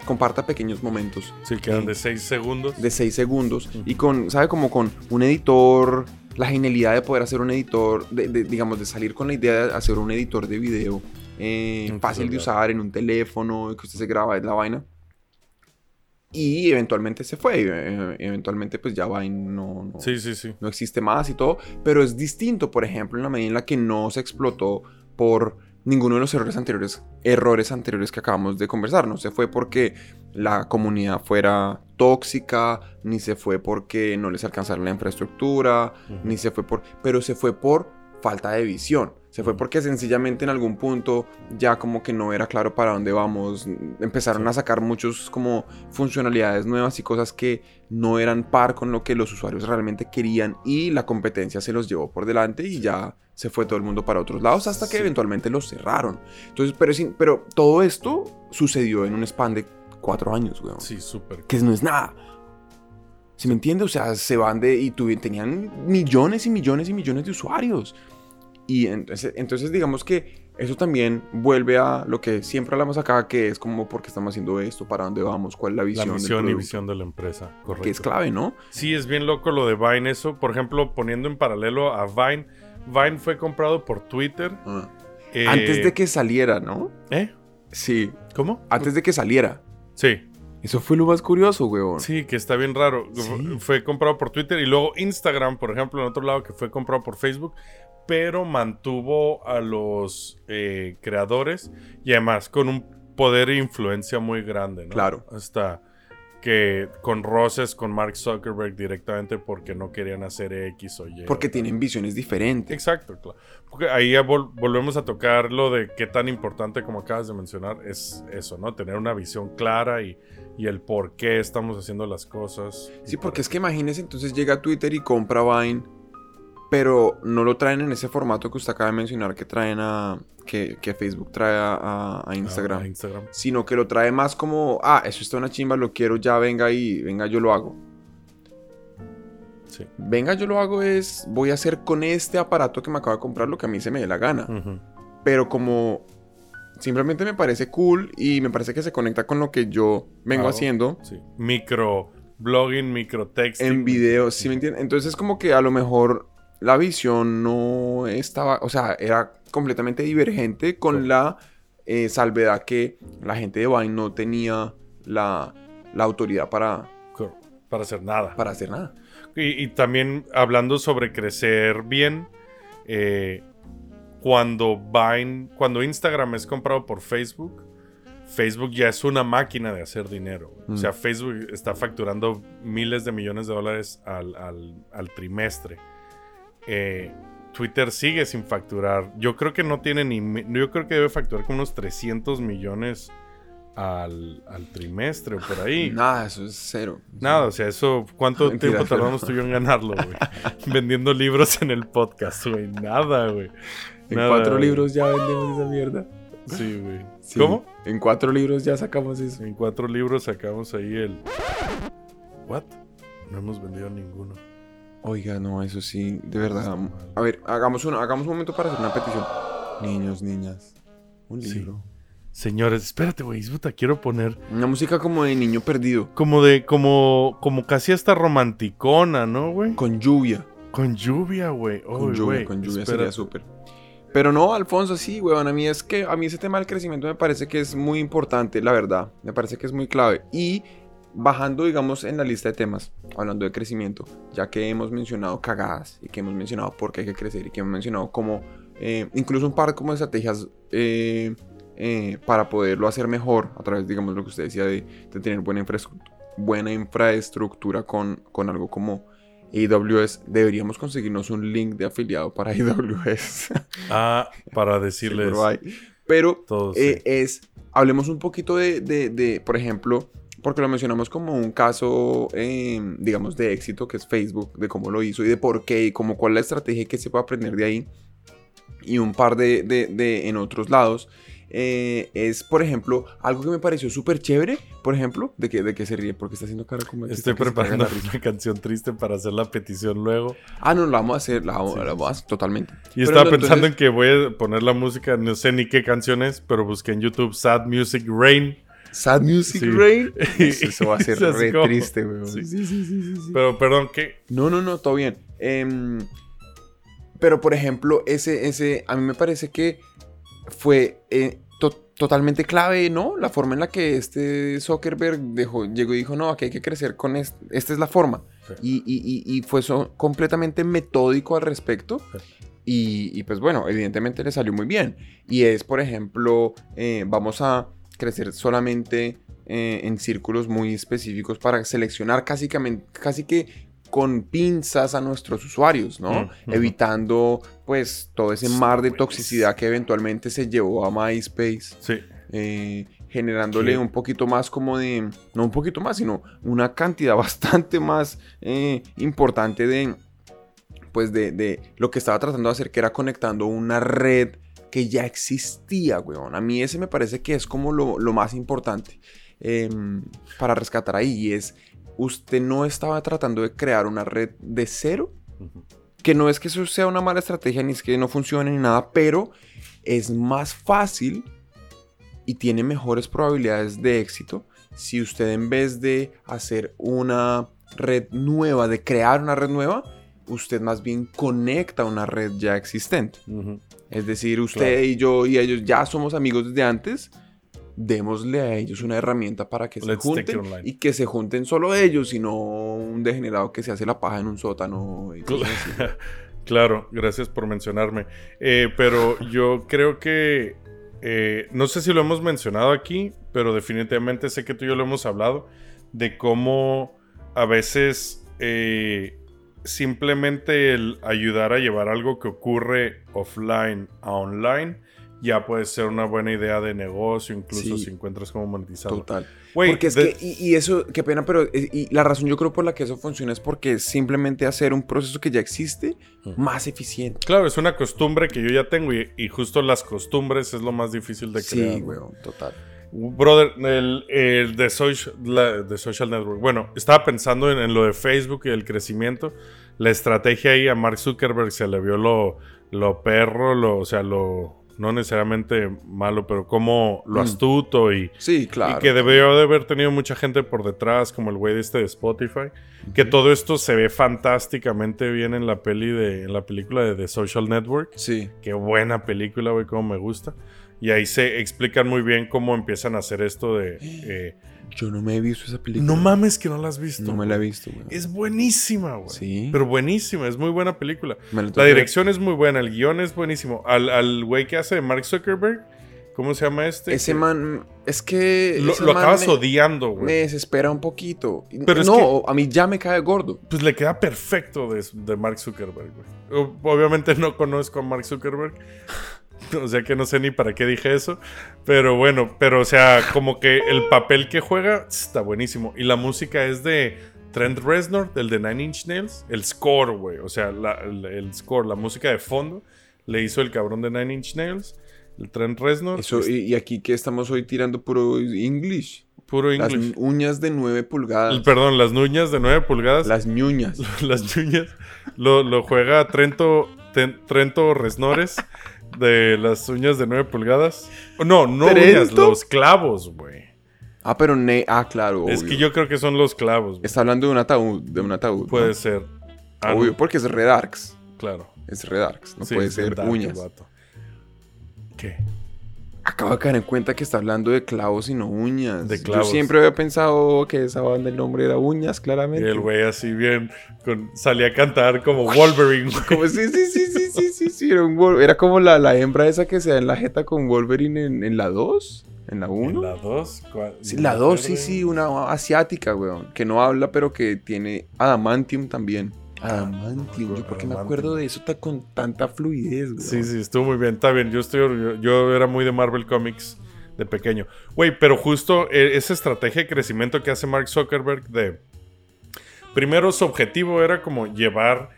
comparta pequeños momentos Sí, quedan de 6 segundos. de 6 segundos Ujú. y con, ¿sabe? Como con un editor, la genialidad de poder hacer un editor, de, de- digamos, de salir con la idea de hacer un editor de video eh, fácil de usar en un teléfono, que usted se graba en la vaina. Y eventualmente se fue, eh, eventualmente pues ya Vine no, no, Sí, sí, sí. no existe más y todo, pero es distinto, por ejemplo, en la medida en la que no se explotó por ninguno de los errores anteriores, errores anteriores que acabamos de conversar. No se fue porque la comunidad fuera tóxica, ni se fue porque no les alcanzara la infraestructura, ni se fue por, pero se fue por falta de visión. Se fue porque sencillamente en algún punto ya como que no era claro para dónde vamos. Empezaron a sacar muchos como funcionalidades nuevas y cosas que no eran par con lo que los usuarios realmente querían y la competencia se los llevó por delante y ya se fue todo el mundo para otros lados hasta que Sí. eventualmente los cerraron. Entonces, pero, pero todo esto sucedió en un span de cuatro años, weón. Sí, súper. Que no es nada. ¿Sí me entiende? O sea, se van de... Y tuvi- tenían millones y millones y millones de usuarios. Y entonces, entonces digamos que eso también vuelve a lo que siempre hablamos acá, que es como por qué estamos haciendo esto, para dónde vamos, cuál es la visión. La misión y visión de la empresa. Correcto. Que es clave, ¿no? Sí, es bien loco lo de Vine eso. Por ejemplo, poniendo en paralelo a Vine. Vine fue comprado por Twitter. Ah. eh, Antes de que saliera, ¿no? ¿Eh? Sí, ¿Cómo? antes de que saliera. Sí. Eso fue lo más curioso, weón. Sí, que está bien raro. Sí. Fue comprado por Twitter y luego Instagram, por ejemplo, en otro lado que fue comprado por Facebook, pero mantuvo a los eh, creadores y además con un poder e influencia muy grande, ¿no? Claro. Hasta que con roces con Mark Zuckerberg directamente porque no querían hacer X o Y. Porque tienen visiones diferentes. Exacto, claro. Porque ahí vol- volvemos a tocar lo de qué tan importante, como acabas de mencionar, es eso, ¿no? Tener una visión clara y, y el por qué estamos haciendo las cosas. Sí, porque es que imagínese, entonces llega a Twitter y compra Vine, pero no lo traen en ese formato que usted acaba de mencionar que traen a. que, que Facebook trae a, Instagram. Ah, Instagram. Sino que lo trae más como, ah, eso está una chimba, lo quiero ya, venga y venga, yo lo hago. Sí. Venga, yo lo hago es, voy a hacer con este aparato que me acabo de comprar lo que a mí se me dé la gana. Pero como simplemente me parece cool y me parece que se conecta con lo que yo vengo haciendo Sí. Micro blogging, micro texting. en videos, ¿sí me entiendes? Entonces es como que a lo mejor la visión no estaba, o sea, era completamente divergente con Sí. la eh, salvedad que la gente de Vine no tenía la, la autoridad para, Para hacer nada. para hacer nada. Y, y también hablando sobre crecer bien, eh, cuando Vine, cuando Instagram es comprado por Facebook, Facebook ya es una máquina de hacer dinero. O Mm. sea, Facebook está facturando miles de millones de dólares al, al- al trimestre. Eh, Twitter sigue sin facturar. Yo creo que no tiene ni... Yo creo que debe facturar como unos 300 millones al, al trimestre o por ahí. Nada, eso es cero. Nada, o sea, eso, ¿cuánto Mentira, tiempo pero- tardamos tú y yo en ganarlo, güey? Vendiendo libros en el podcast, güey. Nada, güey. En Nada, cuatro güey. libros ya vendemos esa mierda. Sí, güey. Sí, ¿Cómo? En cuatro libros ya sacamos eso. En cuatro libros sacamos ahí el. ¿What? No hemos vendido ninguno. Oiga, no, eso sí, de verdad. A ver, hagamos un, hagamos un momento para hacer una petición. Niños, niñas, un Sí. libro. Señores, espérate, güey. Puta, quiero poner. Una música como de niño perdido, Como de. Como. Como casi hasta romanticona, ¿no, güey? con lluvia. Con lluvia, güey. Con lluvia, con lluvia sería súper. Pero no, Alfonso, sí, weón. A mí es que a mí ese tema del crecimiento me parece que es muy importante, la verdad. Me parece que es muy clave. Y bajando, digamos, en la lista de temas, hablando de crecimiento, ya que hemos mencionado cagadas y que hemos mencionado por qué hay que crecer y que hemos mencionado como eh, incluso un par como de estrategias eh, eh, para poderlo hacer mejor a través, digamos, lo que usted decía de, de tener buena, infraestructura, buena infraestructura con, con algo como AWS. Deberíamos conseguirnos un link de afiliado para AWS. Ah, para decirles. Pero eh, es, hablemos un poquito de, de- de, por ejemplo, porque lo mencionamos como un caso, eh, digamos, de éxito, que es Facebook, de cómo lo hizo y de por qué, y como cuál es la estrategia que se puede aprender de ahí. Y un par de, de- de en otros lados. eh, es, por ejemplo, algo que me pareció súper chévere, por ejemplo, de que, de que se ríe, porque está haciendo cara como... Estoy preparando una canción triste para hacer la petición luego. Ah, no, la vamos a hacer, la vamos, Sí, la vamos a hacer totalmente. Y Pero estaba no, pensando entonces- en que voy a poner la música, no sé ni qué canción es, pero busqué en YouTube Sad Music Rain. Sad Music Sí. Rain. Eso, eso va a ser re como- triste, weón. Sí. Sí, sí, sí, sí, sí. Pero perdón, ¿qué? No, no, no, todo bien. Em, pero, por ejemplo, ese, ese, a mí me parece que fue eh, to- totalmente clave, ¿no? La forma en la que este Zuckerberg dejó, llegó y dijo, no, aquí hay que crecer con este, esta es la forma. Sí. Y, y- y- y fue so- completamente metódico al respecto. Sí. Y, y, pues bueno, evidentemente le salió muy bien. Y es, por ejemplo, eh, vamos a crecer solamente eh, en círculos muy específicos para seleccionar casi que, casi que con pinzas a nuestros usuarios, ¿no? Mm. Evitando pues todo ese mar de toxicidad que eventualmente se llevó a MySpace, Sí. eh, generándole ¿Qué? un poquito más como de, no un poquito más, sino una cantidad bastante más eh, importante de, pues de, de lo que estaba tratando de hacer, que era conectando una red que ya existía, weón. A mí ese me parece que es como lo, lo más importante em, para rescatar ahí. Y es, usted no estaba tratando de crear una red de cero, que no es que eso sea una mala estrategia, ni es que no funcione ni nada, pero es más fácil y tiene mejores probabilidades de éxito si usted en vez de hacer una red nueva, de crear una red nueva, usted más bien conecta una red ya existente. Es decir, usted Claro. y yo y ellos ya somos amigos desde antes. Démosle a ellos una herramienta para que se Let's junten y que se junten solo ellos y no un degenerado que se hace la paja en un sótano. y cosas así. Claro, gracias por mencionarme. Eh, pero yo creo que, eh, no sé si lo hemos mencionado aquí, pero definitivamente sé que tú y yo lo hemos hablado, de cómo a veces eh, simplemente el ayudar a llevar algo que ocurre offline a online ya puede ser una buena idea de negocio, incluso Sí. si encuentras cómo monetizarlo. Total. Porque es que, y, y eso, qué pena, pero eh, y la razón yo creo por la que eso funciona es porque es simplemente hacer un proceso que ya existe más eficiente. Claro, es una costumbre que yo ya tengo y, y justo las costumbres es lo más difícil de crear. Sí, weón, total. Brother, el, el de, social, la- de Social Network. Bueno, estaba pensando en, en lo de Facebook y el crecimiento. la estrategia ahí a Mark Zuckerberg se le vio lo, lo perro, lo, o sea, lo no necesariamente malo, pero como lo Mm. astuto y, Sí, claro. y que debió de haber tenido mucha gente por detrás, como el güey de este de Spotify. Que todo esto se ve fantásticamente bien en la peli de, en la película de The Social Network. Sí. Qué buena película, güey, cómo me gusta. Y ahí se explican muy bien cómo empiezan a hacer esto de. eh, Yo no me he visto esa película. no mames que no la has visto. No me la he visto, güey. Es buenísima, güey. Sí. Pero buenísima, es muy buena película. Me la dirección es muy buena, el guion es buenísimo. Al, al güey que hace de Mark Zuckerberg, ¿cómo se llama este? Ese man, es que. Lo, acabas me, odiando, me güey. desespera un poquito. Pero es no, a mí ya me cae gordo. Pues le queda perfecto de, de Mark Zuckerberg, güey. Obviamente no conozco a Mark Zuckerberg. O sea que no sé ni para qué dije eso. Pero bueno, pero o sea, como que el papel que juega está buenísimo. Y la música es de Trent Reznor, del de Nine Inch Nails. El score, güey. O sea, la- el, el score, la música de fondo, le hizo el cabrón de Nine Inch Nails. El Trent Reznor. Eso, y, y aquí que estamos hoy tirando puro English. puro Las inglés. uñas de 9 pulgadas. Perdón, las nuñas de 9 pulgadas. Las ñuñas. las ñuñas lo, lo juega Trento, Ten- Trento Resnores de las uñas de 9 pulgadas. No, no uñas, los clavos, güey. Ah, pero ne ah, claro. Es que yo creo que son los clavos. güey. Está hablando de un ataúd. De un ataúd. Puede ¿no? ser. Ah, Obvio, no, porque es Redarks. claro. Es Redarks. No Sí, puede ser dark uñas. vato. ¿Qué? Acabo de caer en cuenta que está hablando de clavos y no uñas. De clavos. Yo siempre había pensado que esa banda el nombre era uñas, Y claramente. el güey así bien con, salía a cantar como Wolverine. Como sí, sí, sí, sí, sí, sí, sí, Era, un era como la, la hembra esa que se da en la jeta con Wolverine en, en la 2, en la 1. ¿En la 2? Sí, la 2, sí, sí, una asiática, weón. Que no habla, pero que tiene adamantium también. Adamantium. ¿Yo por qué me acuerdo de eso tan- con tanta fluidez, weón? Sí, sí, estuvo muy bien. Está bien, yo estoy yo era muy de Marvel Comics de pequeño. Güey, pero justo eh, esa estrategia de crecimiento que hace Mark Zuckerberg de primero su objetivo era como llevar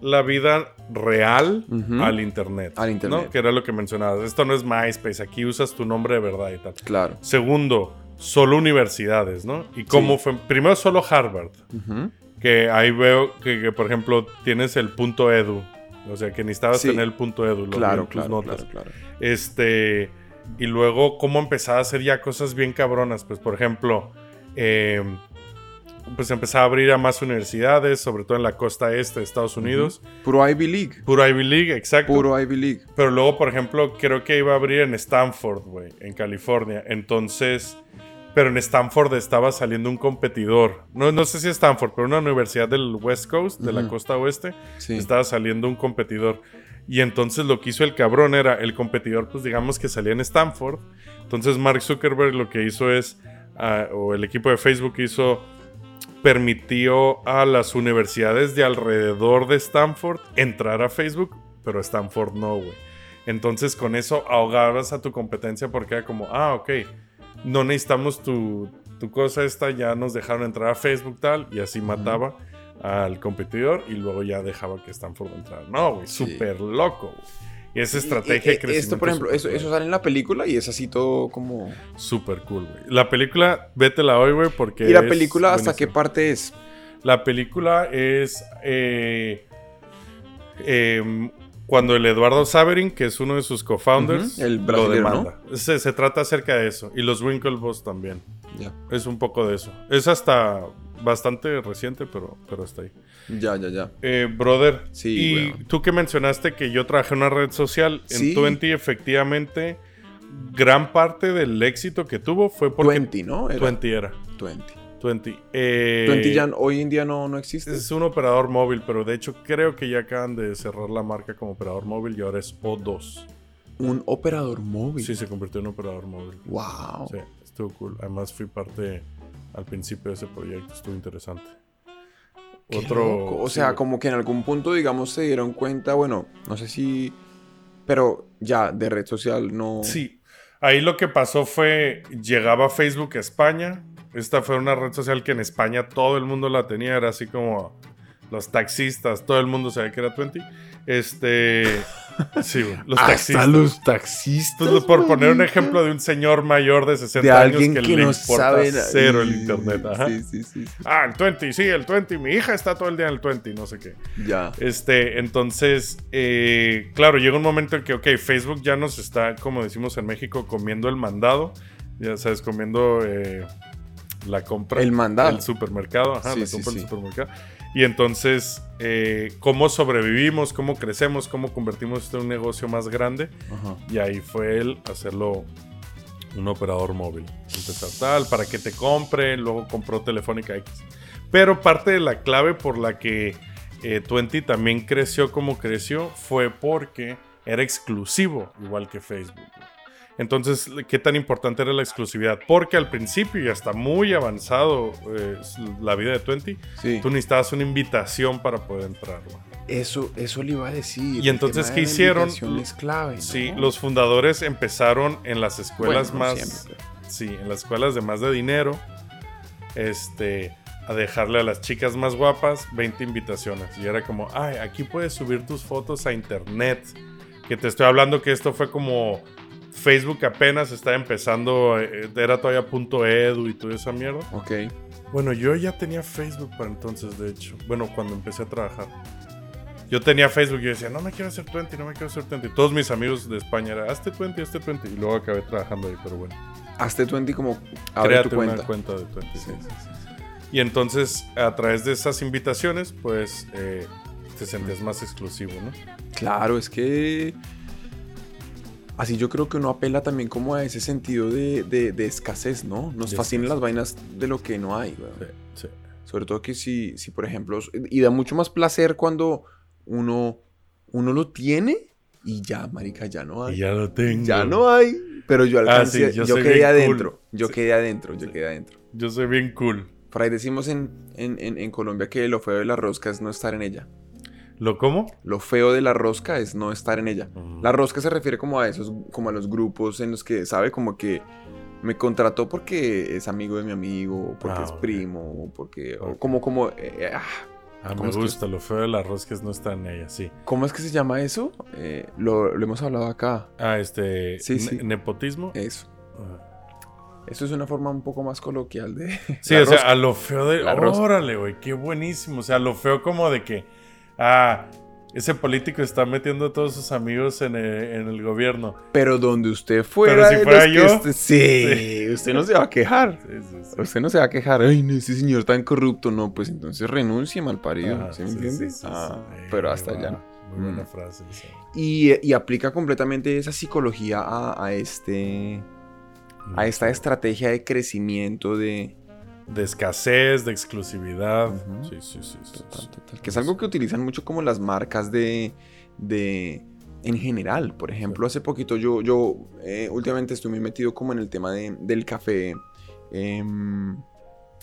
la vida real al internet, Al internet. ¿no? Que era lo que mencionabas. Esto no es MySpace, aquí usas tu nombre de verdad y tal. Claro. Segundo, solo universidades, ¿no? Y cómo fue primero solo Harvard, Ujú. Que ahí veo que, que, por ejemplo tienes el punto edu, o sea, que necesitabas Sí. tener el punto edu, lo Claro, tus claro, notas. claro, claro. Este, y luego cómo empezaba a hacer ya cosas bien cabronas. Pues, por ejemplo, eh, pues empezaba a abrir a más universidades, sobre todo en la costa este de Estados Unidos. Puro Ivy League. Puro Ivy League, exacto. Puro Ivy League. Pero luego, por ejemplo, creo que iba a abrir en Stanford, güey, en California. Entonces, pero en Stanford estaba saliendo un competidor. No, no sé si Stanford, pero una universidad del West Coast, de la costa oeste Sí. estaba saliendo un competidor. Y entonces lo que hizo el cabrón era, el competidor, pues digamos que salía en Stanford. Entonces Mark Zuckerberg lo que hizo es, ah, o el equipo de Facebook hizo, permitió a las universidades de alrededor de Stanford entrar a Facebook, pero Stanford no, güey. Entonces con eso ahogabas a tu competencia porque era como, ah, ok, no necesitamos tu, tu cosa esta, ya nos dejaron entrar a Facebook tal, y así mataba al competidor y luego ya dejaba que Stanford entrara. No, güey, Sí. súper loco, güey. Y esa Y- estrategia y- de crecimiento. Esto, por ejemplo, eso, eso sale en la película y es así todo como... Súper cool, güey. La película, vétela hoy, güey, porque. ¿Y la película hasta qué parte es? La película es. eh, em, cuando el Eduardo Saverin, que es uno de sus co-founders, Ujú, el lo demanda. Se, se trata acerca de eso. Y los Winklevoss también. Ya, Es un poco de eso. Es hasta bastante reciente, pero, pero está ahí. ya, ya, ya. Eh, brother, Sí, y tú que mencionaste que yo trabajé en una red social, Sí. en Twenty, efectivamente, gran parte del éxito que tuvo fue porque 20, ¿no? Era Twenty era. 20. Twenty. Eh, 20 ya hoy en día no, no existe. Es un operador móvil, pero de hecho creo que ya acaban de cerrar la marca como operador móvil y ahora es O2. Un operador móvil. Sí, se convirtió en operador móvil. Wow. Sí, estuvo cool. Además fui parte al principio de ese proyecto, estuvo interesante. Qué Otro... loco. O sí, sea, como que en algún punto, digamos, se dieron cuenta, bueno, no sé si... Pero ya, de red social no... Sí. Ahí lo que pasó fue, llegaba Facebook a España. Esta fue una red social que en España todo el mundo la tenía. Era así como los taxistas, todo el mundo sabía que era 20. Este... Sí, güey. Los Hasta taxistas. los taxistas. Por poner un ejemplo de un señor mayor de 60 de años alguien que, que, le no importa sabe cero el internet. Ajá. Sí, sí, sí. Ah, el 20, sí, el 20. Mi hija está todo el día en el 20, no sé qué. Ya. Este, entonces, eh, claro, llega un momento en que, ok, Facebook ya nos está, como decimos en México, comiendo el mandado. Ya sabes, comiendo eh, la compra. El mandado. El supermercado, ajá, Sí, la sí, compra supermercado. Y entonces, eh, ¿cómo sobrevivimos? ¿Cómo crecemos? ¿Cómo convertimos esto en un negocio más grande? Ajá. Y ahí fue él hacerlo un operador móvil. Empezar tal, para que te compre, luego compró Telefónica X. Pero parte de la clave por la que eh, Twenty también creció como creció fue porque era exclusivo, igual que Facebook. Entonces, ¿qué tan importante era la exclusividad? Porque al principio, y hasta muy avanzado eh, la vida de Twenty, Sí. tú necesitabas una invitación para poder entrar. Eso, eso le iba a decir. Y entonces, ¿qué hicieron? Es clave. ¿no? Sí, los fundadores empezaron en las escuelas Bueno, más. siempre, Sí, en las escuelas de más de dinero. Este. A dejarle a las chicas más guapas 20 invitaciones. Y era como, ay, aquí puedes subir tus fotos a internet. Que te estoy hablando que esto fue como. Facebook apenas estaba empezando. eh, Era todavía punto .edu y toda esa mierda. Ok. Bueno, yo ya tenía Facebook para entonces, de hecho. Bueno, cuando empecé a trabajar. Yo tenía Facebook y yo decía, no me quiero hacer 20, no me quiero hacer 20. Todos mis amigos de España eran, hazte 20, hazte 20. Y luego acabé trabajando ahí, pero bueno. Hazte 20 como abre tu cuenta. una cuenta de 20. Sí, sí. sí, sí, sí. Y entonces, a través de esas invitaciones, pues eh, te sentías más exclusivo, ¿no? Claro, es que. Así yo creo que uno apela también como a ese sentido de, de- de escasez, ¿no? Nos De fascinan escasez. las vainas de lo que no hay, weón. Sí, sí. Sobre todo que si, si, por ejemplo, y da mucho más placer cuando uno, uno lo tiene y ya, marica, ya no hay. Y ya lo tengo. Ya no hay. Pero yo Ah, alcancé, sí, yo yo, quedé adentro. cool. Yo quedé adentro, yo quedé adentro. Yo soy bien cool. Por ahí decimos en, en, en, en Colombia que lo feo de la rosca es no estar en ella. ¿Lo cómo? Lo feo de la rosca es no estar en ella. Mm. La rosca se refiere como a esos, como a los grupos en los que, ¿sabe? Como que me contrató porque es amigo de mi amigo, o porque Ah, es ok. primo, o porque, o Ok. como, como, eh, ah, Ah, ¿Cómo me que gusta. Lo feo de la rosca es no estar en ella, sí. ¿cómo es que se llama eso? Eh, lo, lo hemos hablado acá. Ah, este. Sí, sí. Nepotismo. Eso. Ah. Eso es una forma un poco más coloquial de... Sí, o sea, a lo feo de. Órale, güey, qué buenísimo. O sea, lo feo como de que. Ah, ese político está metiendo a todos sus amigos en el, en el gobierno. Pero donde usted fuera... Pero si fuera yo, usted- sí, usted no se va a quejar. Sí, sí, sí. Usted no se va a quejar, ay, no, ese señor tan corrupto, no, pues entonces renuncie, mal parido, Ajá, ¿sí me entiende? Ah, pero hasta allá. Muy buena Mm. frase. Y, y aplica completamente esa psicología a, a este, a esta estrategia de crecimiento de... De escasez, de exclusividad. Sí, sí, sí. sí, Total, sí. total, que es algo que utilizan mucho como las marcas de... de en general, por ejemplo, hace poquito yo, yo eh, últimamente estoy muy metido como en el tema de- del café, em,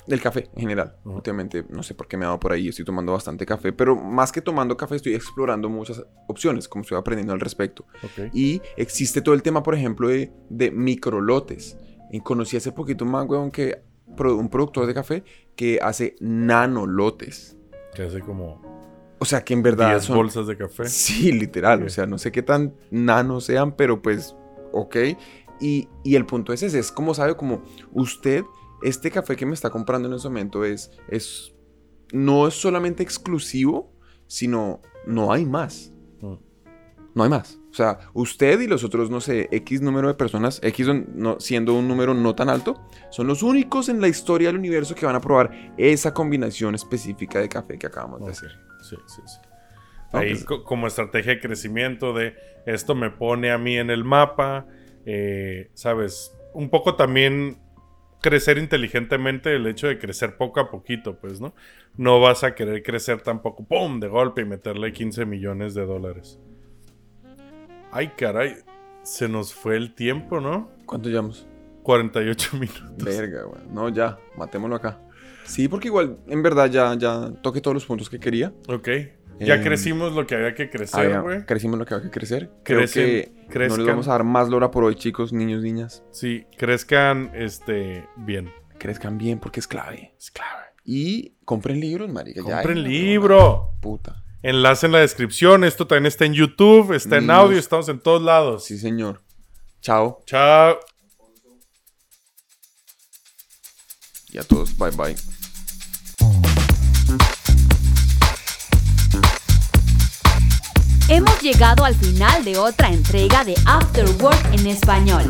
del café en general. Últimamente, no sé por qué me ha dado por ahí, estoy tomando bastante café, pero más que tomando café estoy explorando muchas opciones, como estoy aprendiendo al respecto. Y existe todo el tema, por ejemplo, de, de microlotes. Y conocí hace poquito un man, weón, que, pro- un productor de café que hace nanolotes. Que hace como O sea, que en verdad 10 son... bolsas de café. Sí, literal. O sea, no sé qué tan nanos sean, pero pues, ok. Y, y el punto es ese, es como sabe, como usted, este café que me está comprando en ese momento es, es, no es solamente exclusivo, sino no hay más. Mm. No hay más. O sea, usted y los otros, no sé, X número de personas, X no- siendo un número no tan alto, son los únicos en la historia del universo que van a probar esa combinación específica de café que acabamos de hacer. Sí, sí, sí. Ahí co- como estrategia de crecimiento de esto me pone a mí en el mapa, eh, ¿sabes? Un poco también crecer inteligentemente, el hecho de crecer poco a poquito, pues, ¿no? No vas a querer crecer tampoco, ¡pum!, de golpe y meterle 15 millones de dólares. Ay, caray, se nos fue el tiempo, ¿no? ¿Cuánto llevamos? 48 minutos. Verga, güey. No, ya, matémoslo acá. Sí, porque igual, en verdad, ya, ya toqué todos los puntos que quería. Ok. Ya Em, crecimos lo que había que crecer, güey. crecimos lo que había que crecer. Creo Crecen- que no crezcan. les vamos a dar más lora por hoy, chicos, niños, niñas. Sí, crezcan este, bien. Crezcan bien porque es clave. Es clave. Y compren libros, marica. ya, Compren no, libro. Puta. Enlace en la descripción. Esto también está en YouTube, está en Mm. audio, estamos en todos lados. Sí, señor. Chao. Chao. Y a todos, bye bye. Hemos llegado al final de otra entrega de After Work en español.